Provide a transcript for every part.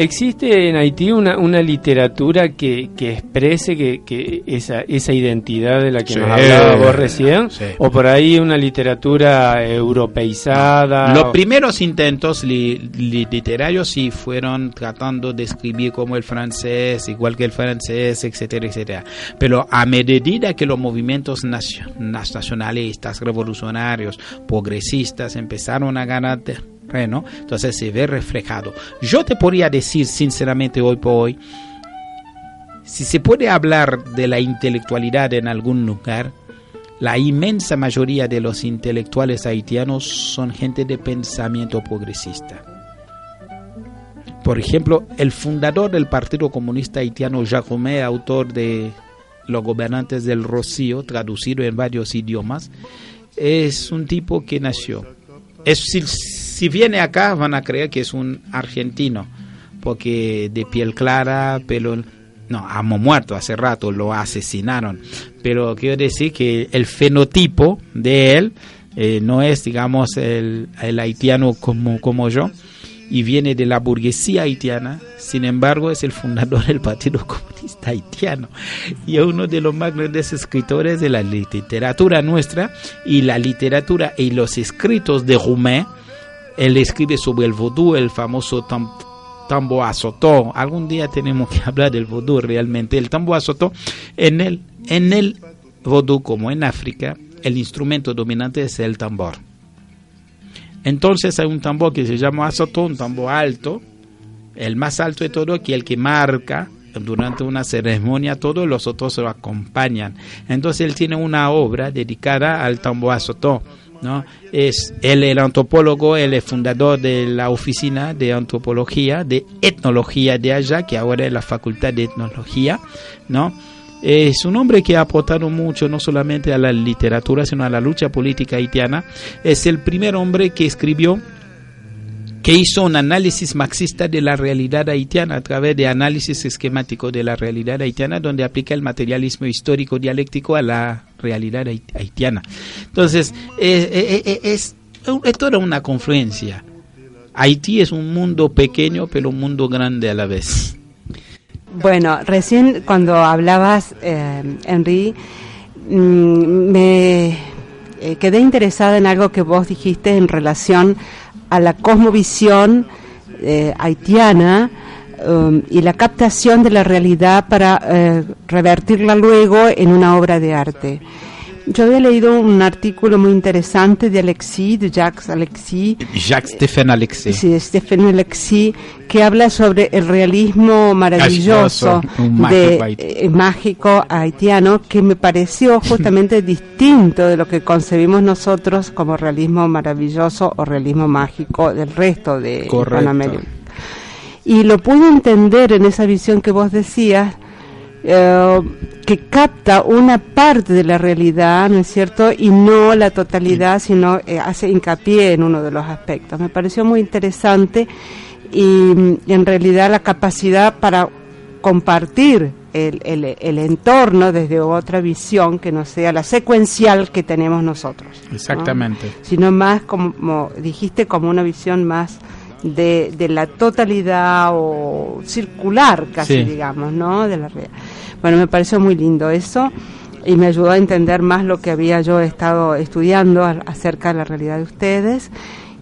¿Existe en Haití una, una literatura que, que exprese que, que esa, esa identidad de la que nos hablaba vos recién? ¿O por ahí una literatura europeizada? Los primeros intentos literarios sí fueron tratando de escribir como el francés, igual que el francés, etcétera, etcétera. Pero a medida que los movimientos nacionalistas, revolucionarios, progresistas empezaron a ganar terreno, entonces se ve reflejado. Yo te podría decir sinceramente hoy por hoy, si se puede hablar de la intelectualidad en algún lugar, la inmensa mayoría de los intelectuales haitianos son gente de pensamiento progresista. Por ejemplo, el fundador del Partido Comunista Haitiano, Romé, autor de Los Gobernantes del Rocío, traducido en varios idiomas, es un tipo que nació. Es, si viene acá van a creer que es un argentino, porque de piel clara, pelo... No, ha muerto hace rato, lo asesinaron. Pero quiero decir que el fenotipo de él eh, no es, digamos, el, el haitiano como, como yo, y viene de la burguesía haitiana, sin embargo es el fundador del Partido Comunista Haitiano y es uno de los más grandes escritores de la literatura nuestra y la literatura y los escritos de Roumain él escribe sobre el vodú, el famoso tambo azotó. Algún día tenemos que hablar del vodú realmente. El tambo azotó, en el, en el como en África, el instrumento dominante es el tambor. Entonces hay un tambor que se llama azotó, un tambor alto, el más alto de todo, que el que marca durante una ceremonia, todos los otros lo acompañan. Entonces él tiene una obra dedicada al tambor azotó ¿no? Es él el antropólogo, él es fundador de la oficina de antropología, de etnología de allá, que ahora es la facultad de etnología, ¿no? Es un hombre que ha aportado mucho no solamente a la literatura, sino a la lucha política haitiana. Es el primer hombre que escribió que hizo un análisis marxista de la realidad haitiana a través de análisis esquemático de la realidad haitiana, donde aplica el materialismo histórico dialéctico a la realidad haitiana. Entonces, es, toda una confluencia. Haití es un mundo pequeño, pero un mundo grande a la vez. Bueno, recién cuando hablabas, eh, Henry, mm, me eh, quedé interesada en algo que vos dijiste en relación a la cosmovisión eh, haitiana um, y la captación de la realidad para eh, revertirla luego en una obra de arte. Yo había leído un artículo muy interesante de Alexis, de Jacques Alexis. Jacques Stéphane Alexis. Sí, Stéphane Alexis, que habla sobre el realismo maravilloso, de, eh, mágico haitiano, que me pareció justamente distinto de lo que concebimos nosotros como realismo maravilloso o realismo mágico del resto de Panamérica. Y lo pude entender en esa visión que vos decías, eh, que capta una parte de la realidad, ¿no es cierto? Y no la totalidad, sino eh, hace hincapié en uno de los aspectos. Me pareció muy interesante y, en realidad la capacidad para compartir el, el, entorno desde otra visión que no sea la secuencial que tenemos nosotros. Exactamente. Sino más, como, dijiste, como una visión más de, de la totalidad o circular casi, digamos, ¿no? De la realidad. Bueno, me pareció muy lindo eso y me ayudó a entender más lo que había yo estado estudiando acerca de la realidad de ustedes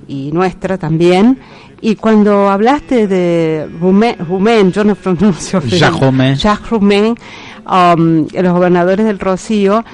y nuestra también. Y cuando hablaste de Rumén, yo no pronuncio Jacques Jacques Rumén, um, los gobernadores del Rocío,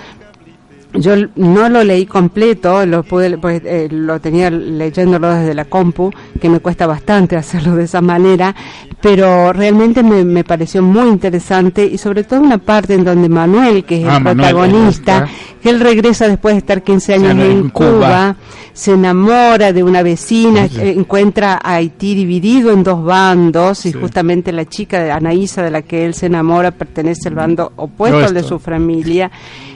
yo no lo leí completo, lo pude, pues, eh, lo tenía leyéndolo desde la compu, que me cuesta bastante hacerlo de esa manera, pero realmente me, me pareció muy interesante y sobre todo una parte en donde Manuel, que es el ah, protagonista, que él regresa después de estar 15 años en, Cuba, se enamora de una vecina, encuentra a Haití dividido en dos bandos y justamente la chica de Anaísa de la que él se enamora pertenece al bando opuesto al de su familia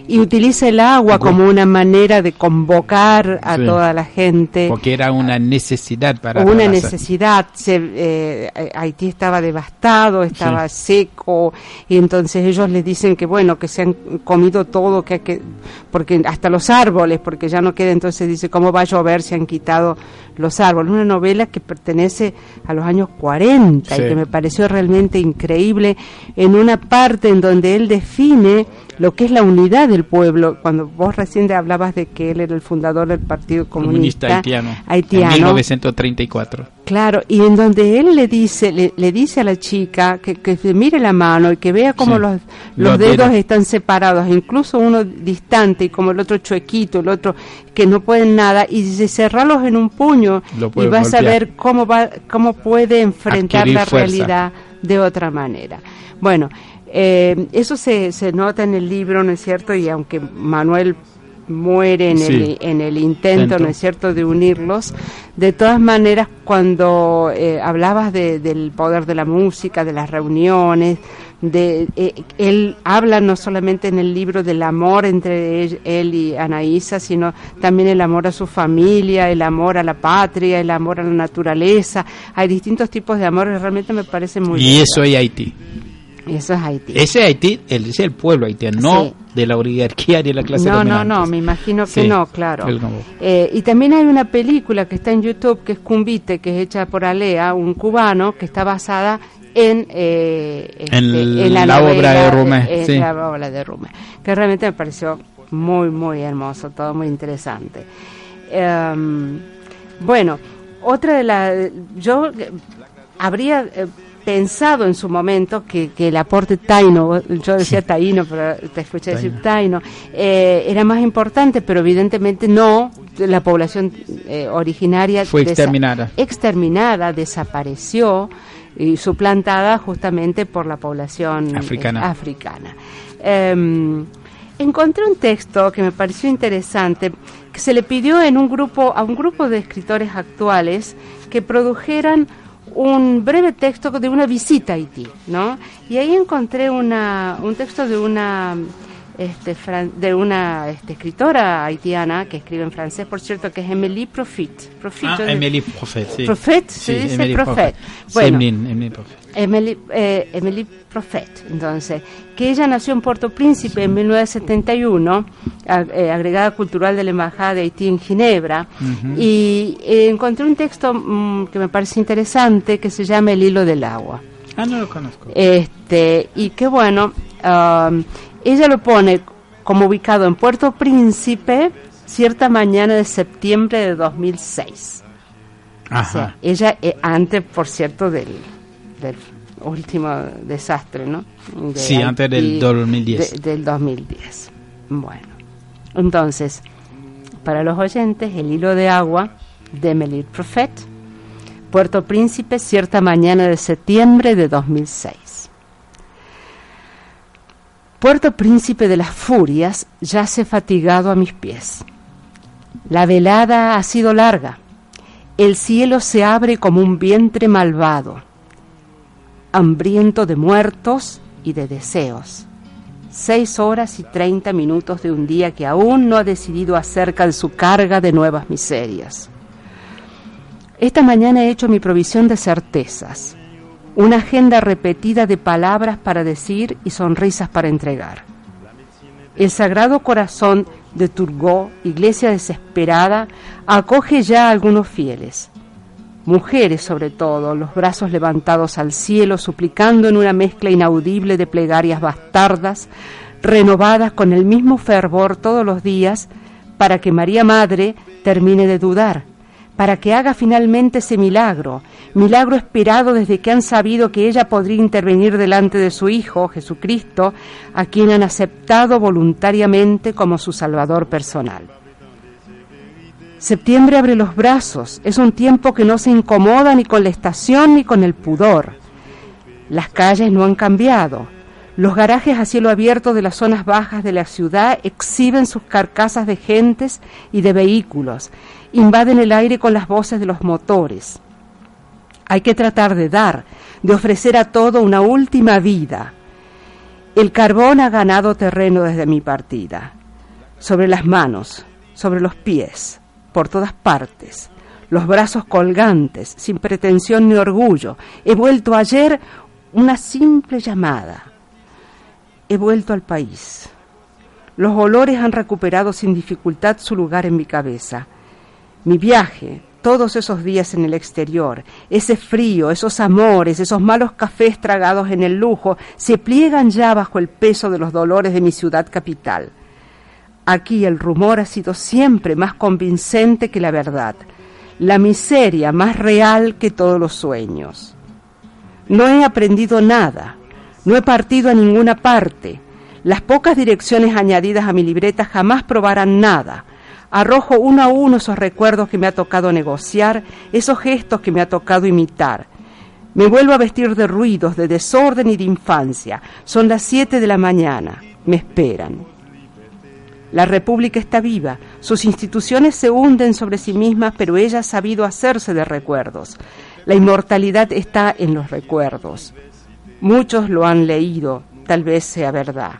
y utiliza el agua como una manera de convocar a toda la gente. Porque era una necesidad para Una necesidad. Se, eh, Haití estaba devastado, estaba seco, y entonces ellos les dicen que bueno, que se han comido todo, que hay que porque hasta los árboles, porque ya no queda, entonces dice, ¿cómo va a llover? Se han quitado los árboles. Una novela que pertenece a los años 40 y que me pareció realmente increíble en una parte en donde él define lo que es la unidad del pueblo. Cuando vos recién hablabas de que él era el fundador del Partido Comunista, haitiano, haitiano, en 1934. Claro, y en donde él le dice, le, dice a la chica que, que mire la mano y que vea cómo los, los, dedos están separados, incluso uno distante y como el otro chuequito, el otro que no pueden nada, y dice cerrarlos en un puño y vas a ver cómo va, cómo puede enfrentar la realidad de otra manera. Bueno, eh, eso se, se nota en el libro, ¿no es cierto? Y aunque Manuel muere en, el, en el intento, ¿no es cierto?, de unirlos. De todas maneras, cuando eh, hablabas del poder de la música, de las reuniones, de eh, él habla no solamente en el libro del amor entre él, y Anaísa, sino también el amor a su familia, el amor a la patria, el amor a la naturaleza. Hay distintos tipos de amor, realmente me parece muy Y eso es Haití. Eso es Haití. Ese Haití, ese es el pueblo haitiano, no de la oligarquía de la clase No, no, no, me imagino que no, claro. Eh, y también hay una película que está en YouTube que es Cumbite, que es hecha por Alea, un cubano, que está basada en, eh, este, en, la, obra de Rumé. En la obra de Rumé, que realmente me pareció muy, muy hermoso, todo muy interesante. Em, bueno, otra de las... Yo habría eh, pensado en su momento que, el aporte taino, yo decía taino, pero te escuché decir taino, eh, era más importante, pero evidentemente no, la población eh, originaria fue exterminada. exterminada, desapareció y suplantada justamente por la población eh, africana. africana. Em, encontré un texto que me pareció interesante que se le pidió en un grupo a un grupo de escritores actuales que produjeran un breve texto de una visita a Haití, ¿no? Y ahí encontré una, un texto de una este, de una este, escritora haitiana que escribe en francés, por cierto, que es Emily Profit. Profit ah, Emily Profit, sí. Profit, se dice Emily Profet. Bueno, Emily Profet. Emily, eh, Emily Profet, entonces, que ella nació en Puerto Príncipe en 1971, eh, agregada cultural de la Embajada de Haití en Ginebra, y eh, encontré un texto mm, que me parece interesante que se llama El hilo del agua. Ah, no lo conozco. Este, y qué bueno, um, ella lo pone como ubicado en Puerto Príncipe cierta mañana de septiembre de 2006. Ajá. ella, eh, antes, por cierto, del, del último desastre, ¿no? sí, antes del 2010. del 2010. Bueno, entonces, para los oyentes, el hilo de agua de Melir Prophet, Puerto Príncipe, cierta mañana de septiembre de 2006. Puerto Príncipe de las Furias yace fatigado a mis pies. La velada ha sido larga. El cielo se abre como un vientre malvado, hambriento de muertos y de deseos. Seis horas y treinta minutos de un día que aún no ha decidido acerca de su carga de nuevas miserias. Esta mañana he hecho mi provisión de certezas una agenda repetida de palabras para decir y sonrisas para entregar. El Sagrado Corazón de Turgó, iglesia desesperada, acoge ya a algunos fieles, mujeres sobre todo, los brazos levantados al cielo, suplicando en una mezcla inaudible de plegarias bastardas, renovadas con el mismo fervor todos los días, para que María Madre termine de dudar para que haga finalmente ese milagro, milagro esperado desde que han sabido que ella podría intervenir delante de su Hijo, Jesucristo, a quien han aceptado voluntariamente como su Salvador personal. Septiembre abre los brazos, es un tiempo que no se incomoda ni con la estación ni con el pudor. Las calles no han cambiado, los garajes a cielo abierto de las zonas bajas de la ciudad exhiben sus carcasas de gentes y de vehículos, invaden el aire con las voces de los motores. Hay que tratar de dar, de ofrecer a todo una última vida. El carbón ha ganado terreno desde mi partida, sobre las manos, sobre los pies, por todas partes, los brazos colgantes, sin pretensión ni orgullo. He vuelto ayer una simple llamada he vuelto al país. Los olores han recuperado sin dificultad su lugar en mi cabeza. Mi viaje, todos esos días en el exterior, ese frío, esos amores, esos malos cafés tragados en el lujo, se pliegan ya bajo el peso de los dolores de mi ciudad capital. Aquí el rumor ha sido siempre más convincente que la verdad, la miseria más real que todos los sueños. No he aprendido nada, no he partido a ninguna parte. Las pocas direcciones añadidas a mi libreta jamás probarán nada Arrojo uno a uno esos recuerdos que me ha tocado negociar, esos gestos que me ha tocado imitar. Me vuelvo a vestir de ruidos, de desorden y de infancia. Son las siete de la mañana. Me esperan. La República está viva, sus instituciones se hunden sobre sí mismas, pero ella ha sabido hacerse de recuerdos. La inmortalidad está en los recuerdos. Muchos lo han leído, tal vez sea verdad.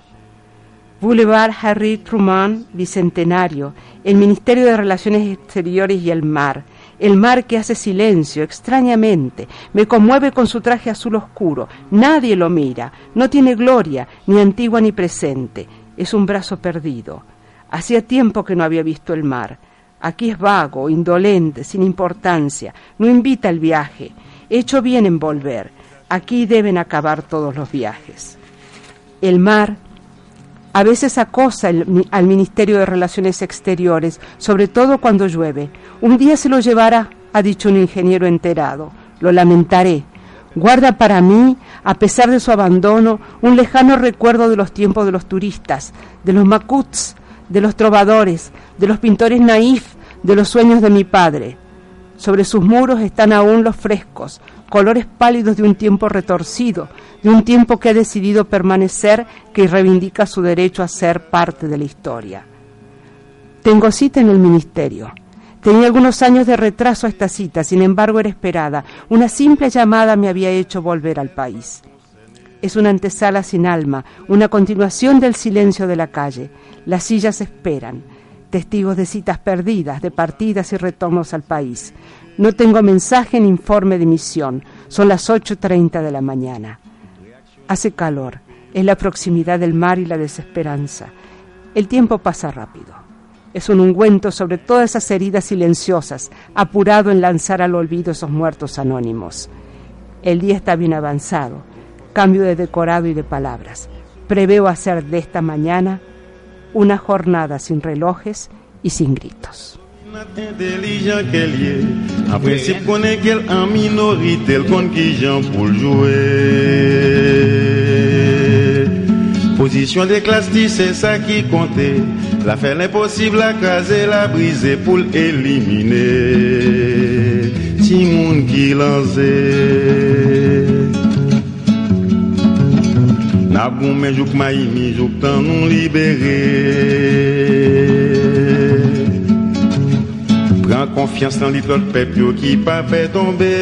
Boulevard Harry Truman, Bicentenario, el Ministerio de Relaciones Exteriores y el mar. El mar que hace silencio, extrañamente, me conmueve con su traje azul oscuro. Nadie lo mira, no tiene gloria, ni antigua ni presente. Es un brazo perdido. Hacía tiempo que no había visto el mar. Aquí es vago, indolente, sin importancia, no invita al viaje. He hecho bien en volver. Aquí deben acabar todos los viajes. El mar a veces acosa al Ministerio de Relaciones Exteriores, sobre todo cuando llueve. Un día se lo llevará, ha dicho un ingeniero enterado. Lo lamentaré. Guarda para mí, a pesar de su abandono, un lejano recuerdo de los tiempos de los turistas, de los macuts, de los trovadores, de los pintores naif, de los sueños de mi padre. Sobre sus muros están aún los frescos, colores pálidos de un tiempo retorcido, de un tiempo que ha decidido permanecer, que reivindica su derecho a ser parte de la historia. Tengo cita en el ministerio. Tenía algunos años de retraso a esta cita, sin embargo era esperada. Una simple llamada me había hecho volver al país. Es una antesala sin alma, una continuación del silencio de la calle. Las sillas esperan, testigos de citas perdidas, de partidas y retornos al país. No tengo mensaje ni informe de misión. Son las 8.30 de la mañana. Hace calor, es la proximidad del mar y la desesperanza. El tiempo pasa rápido. Es un ungüento sobre todas esas heridas silenciosas, apurado en lanzar al olvido esos muertos anónimos. El día está bien avanzado. Cambio de decorado y de palabras. Preveo hacer de esta mañana una jornada sin relojes y sin gritos. Position des classes, c'est ça qui comptait. La faire l'impossible, la caser, la briser pour l'éliminer. Si monde qui lancé. Na goumé jouk maïmi jouk tan nou libéré. Prends confiance dans l'île peuple qui pas fait tomber.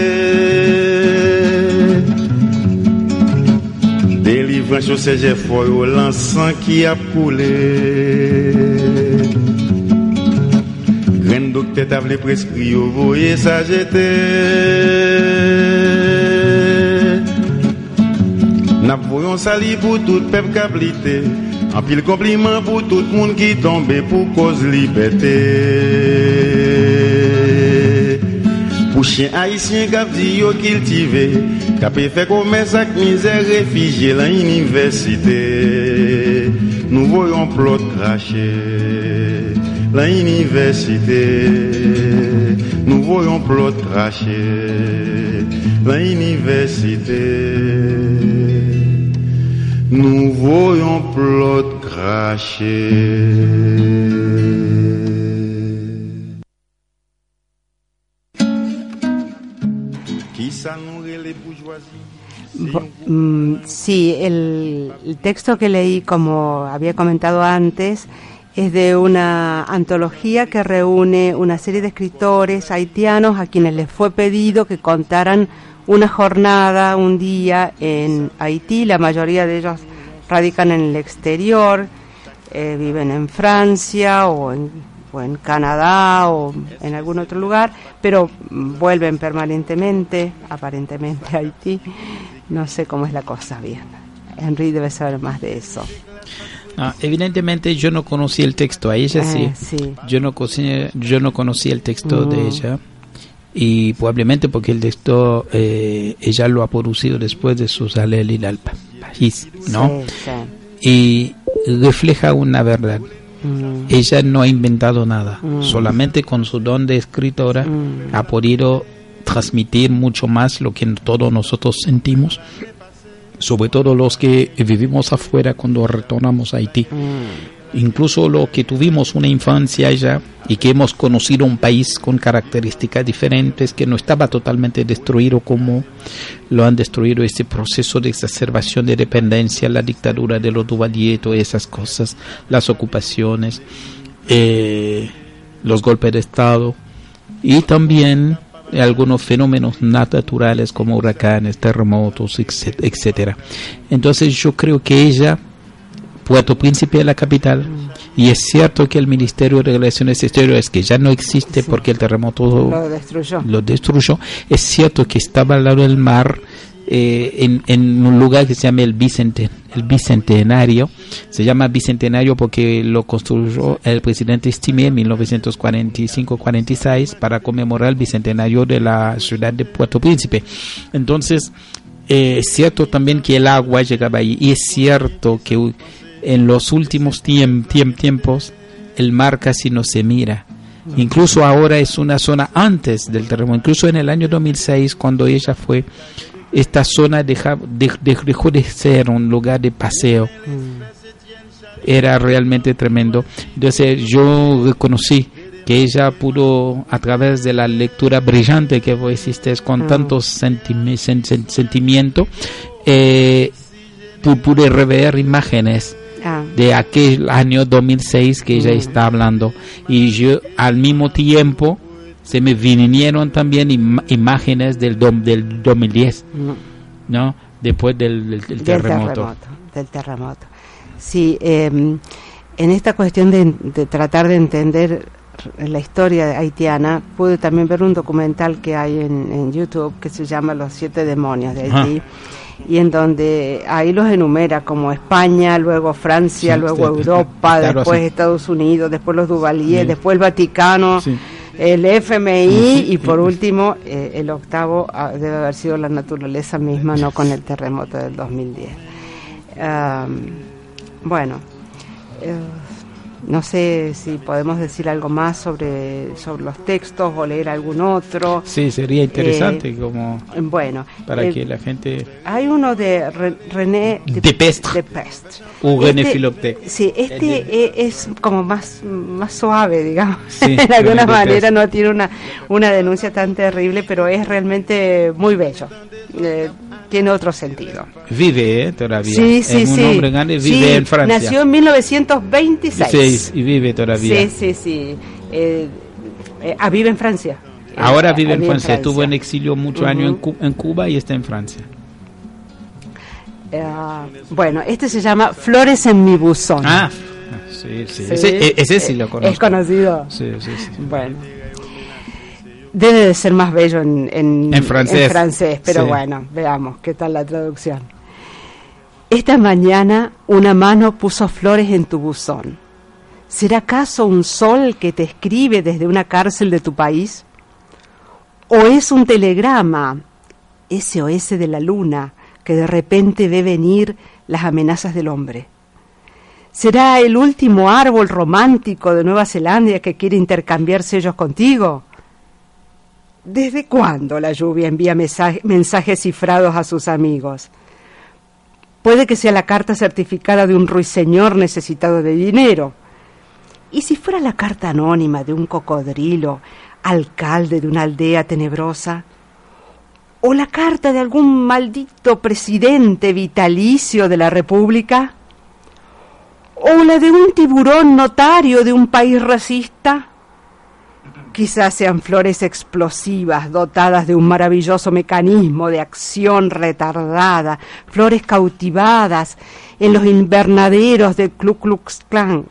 Délivrance au CG foyo l'encens qui a coulé. Graine docteur t'avle prescrit au voyez ça jeter N'a voyons sali pour tout peuple cablité. En pile compliment pour tout le monde qui tombe pour cause liberté. Pour chien haïtien qui dit yo cultivé, qui fait commerce avec misère réfugié dans l'université. Nous voyons plot craché l'université. Nous voyons plot craché l'université. Nous voyons plot craché. Mm, sí, el, texto que leí, como había comentado antes, es de una antología que reúne una serie de escritores haitianos a quienes les fue pedido que contaran una jornada, un día en Haití. La mayoría de ellos radican en el exterior, eh, viven en Francia o en o en Canadá o en algún otro lugar, pero vuelven permanentemente, aparentemente a Haití. No sé cómo es la cosa bien. Henry debe saber más de eso. Ah, evidentemente yo no conocí el texto, a ella sí. sí. Yo no conocí, yo no conocí el texto de ella y probablemente porque el texto eh, ella lo ha producido después de su y al país, ¿no? Y refleja una verdad. Ella no ha inventado nada, solamente con su don de escritora ha podido transmitir mucho más lo que todos nosotros sentimos, sobre todo los que vivimos afuera cuando retornamos a Haití incluso lo que tuvimos una infancia allá y que hemos conocido un país con características diferentes, que no estaba totalmente destruido como lo han destruido ese proceso de exacerbación de dependencia, la dictadura de los Duvalier, esas cosas, las ocupaciones, eh, los golpes de Estado y también algunos fenómenos naturales como huracanes, terremotos, etcétera. Entonces yo creo que ella Puerto Príncipe es la capital y es cierto que el Ministerio de Relaciones Exteriores que ya no existe porque el terremoto lo destruyó. Es cierto que estaba al lado del mar eh, en, un lugar que se llama el, el Bicentenario. Se llama Bicentenario porque lo construyó el presidente Stimé en 1945-46 para conmemorar el Bicentenario de la ciudad de Puerto Príncipe. Entonces, eh, es cierto también que el agua llegaba ahí y es cierto que en los últimos tiempos el mar casi no se mira. Incluso ahora es una zona antes del terremoto. Incluso en el año 2006, cuando ella fue, esta zona dejó de ser un lugar de paseo. Era realmente tremendo. Entonces yo reconocí que ella pudo, a través de la lectura brillante que vos hiciste con tantos sentimientos, eh, pude rever imágenes Ah. de aquel año 2006 que ella mm. está hablando. Y yo al mismo tiempo se me vinieron también imágenes del, del 2010, mm. ¿no? Después del, terremoto. Del terremoto. Sí, em, en esta cuestión de, tratar de entender la historia haitiana, pude también ver un documental que hay en, YouTube que se llama Los siete demonios de Haití y en donde ahí los enumera como España, luego Francia, luego Europa, después Estados Unidos, después los Duvalier, después el Vaticano, el FMI y por último eh, el octavo ah, debe haber sido la naturaleza misma, no con el terremoto del 2010. bueno. Eh, no sé si podemos decir algo más sobre, sobre los textos o leer algún otro. Sí, sería interesante eh, como bueno para que la gente. Hay uno de René de, de Pestre. De O René este, Philopte. Sí, este e, es, como más más suave, digamos. Sí, de alguna manera no tiene una una denuncia tan terrible, pero es realmente muy bello. Eh, tiene otro sentido. Vive ¿eh? todavía. Sí, sí, es un hombre grande, vive en Francia. Nació en 1926. Sí, y vive todavía. Sí, sí, sí. Eh, eh ah, vive en Francia. Ahora eh, vive en Francia. Estuvo en exilio muchos años en, Cuba y está en Francia. bueno, este se llama Flores en mi buzón. Ah, sí, sí. Ese, ese, sí lo conozco. Es conocido. Sí, sí, sí. Bueno debe de ser más bello en, en, francés. pero bueno, veamos qué tal la traducción. Esta mañana una mano puso flores en tu buzón. ¿Será acaso un sol que te escribe desde una cárcel de tu país? ¿O es un telegrama, SOS de la luna, que de repente ve venir las amenazas del hombre? ¿Será el último árbol romántico de Nueva Zelanda que quiere intercambiar sellos contigo? ¿Desde cuándo la lluvia envía mensajes cifrados a sus amigos? Puede que sea la carta certificada de un ruiseñor necesitado de dinero. ¿Y si fuera la carta anónima de un cocodrilo, alcalde de una aldea tenebrosa? ¿O la carta de algún maldito presidente vitalicio de la República? ¿O la de un tiburón notario de un país racista? Quizás sean flores explosivas dotadas de un maravilloso mecanismo de acción retardada, flores cautivadas en los invernaderos del Klux Klan.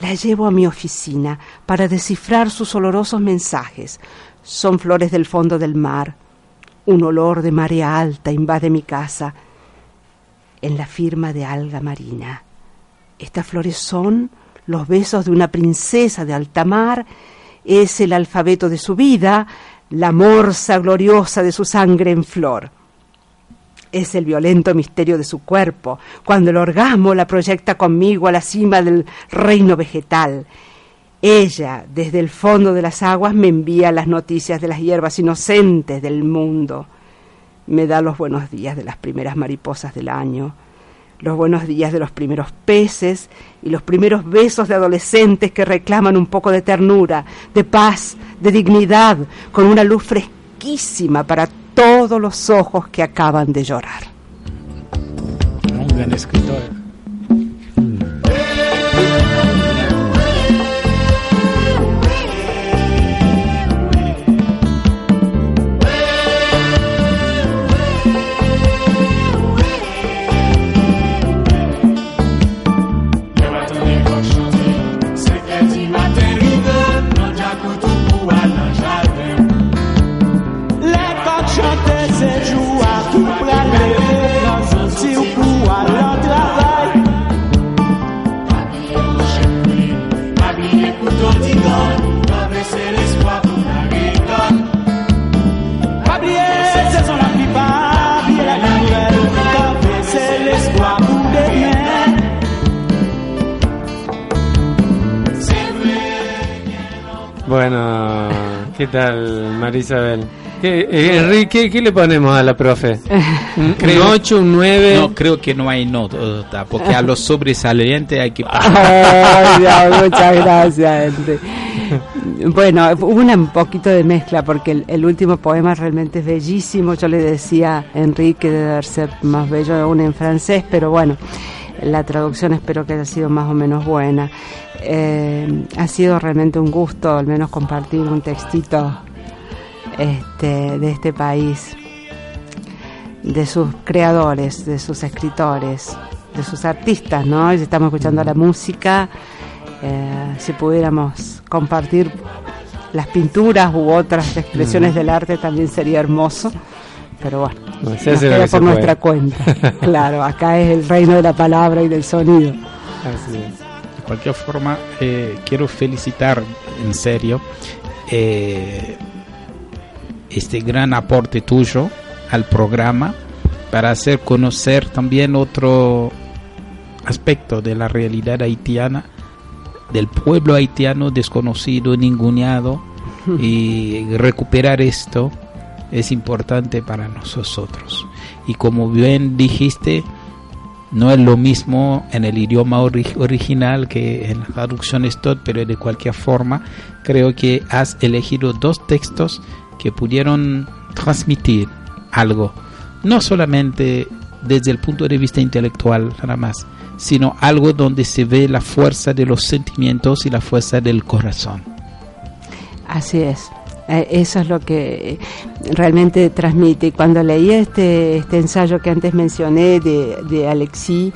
La llevo a mi oficina para descifrar sus olorosos mensajes. Son flores del fondo del mar. Un olor de marea alta invade mi casa en la firma de alga marina. Estas flores son los besos de una princesa de alta mar, es el alfabeto de su vida, la morsa gloriosa de su sangre en flor. Es el violento misterio de su cuerpo, cuando el orgasmo la proyecta conmigo a la cima del reino vegetal. Ella, desde el fondo de las aguas, me envía las noticias de las hierbas inocentes del mundo. Me da los buenos días de las primeras mariposas del año los buenos días de los primeros peces y los primeros besos de adolescentes que reclaman un poco de ternura, de paz, de dignidad, con una luz fresquísima para todos los ojos que acaban de llorar. Un gran escritor. Bueno, ¿qué tal, Marisabel? ¿Qué, eh, Enrique, ¿qué le ponemos a la profe? ¿Un, creo, 8, un 9? No, creo que no hay nota, porque a los sobresalientes hay que... Ay, muchas gracias, Bueno, hubo un poquito de mezcla, porque el, último poema realmente es bellísimo. Yo le decía a Enrique debe ser más bello aún en francés, pero bueno, la traducción espero que haya sido más o menos buena. Eh, ha sido realmente un gusto al menos compartir un textito este, de este país, de sus creadores, de sus escritores, de sus artistas, ¿no? estamos escuchando la música, eh, si pudiéramos compartir las pinturas u otras expresiones del arte también sería hermoso, pero bueno, no, por nuestra cuenta. claro, acá es el reino de la palabra y del sonido. Así es cualquier forma, eh, quiero felicitar en serio eh, este gran aporte tuyo al programa para hacer conocer también otro aspecto de la realidad haitiana, del pueblo haitiano desconocido, ninguneado, y recuperar esto es importante para nosotros. Y como bien dijiste, no es lo mismo en el idioma original que en la traducción Stott, pero de cualquier forma creo que has elegido dos textos que pudieron transmitir algo, no solamente desde el punto de vista intelectual nada más, sino algo donde se ve la fuerza de los sentimientos y la fuerza del corazón. Así es. Eh, eso es lo que realmente transmite. Cuando leí este, este ensayo que antes mencioné de, de Alexis,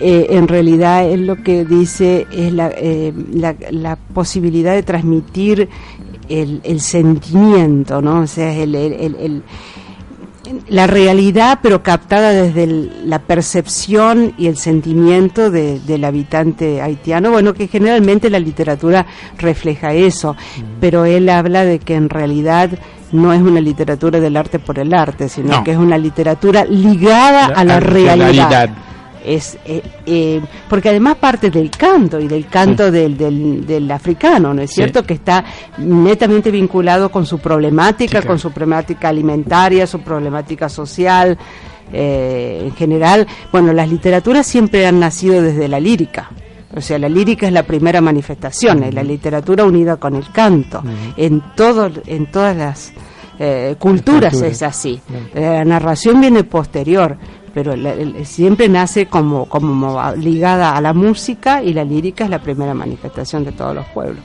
eh, en realidad él lo que dice es la, eh, la, posibilidad de transmitir el, el, sentimiento, ¿no? O sea, el, el la realidad, pero captada desde la percepción y el sentimiento del habitante haitiano. Bueno, que generalmente la literatura refleja eso, pero él habla de que en realidad no es una literatura del arte por el arte, sino que es una literatura ligada a la, realidad es eh, eh, porque además parte del canto y del canto del, del, africano, ¿no es cierto? Que está netamente vinculado con su problemática, con su problemática alimentaria, su problemática social, eh, en general. Bueno, las literaturas siempre han nacido desde la lírica. O sea, la lírica es la primera manifestación, es la literatura unida con el canto. En todo, en todas las culturas es así. La narración viene posterior pero siempre nace como, como ligada a la música y la lírica es la primera manifestación de todos los pueblos.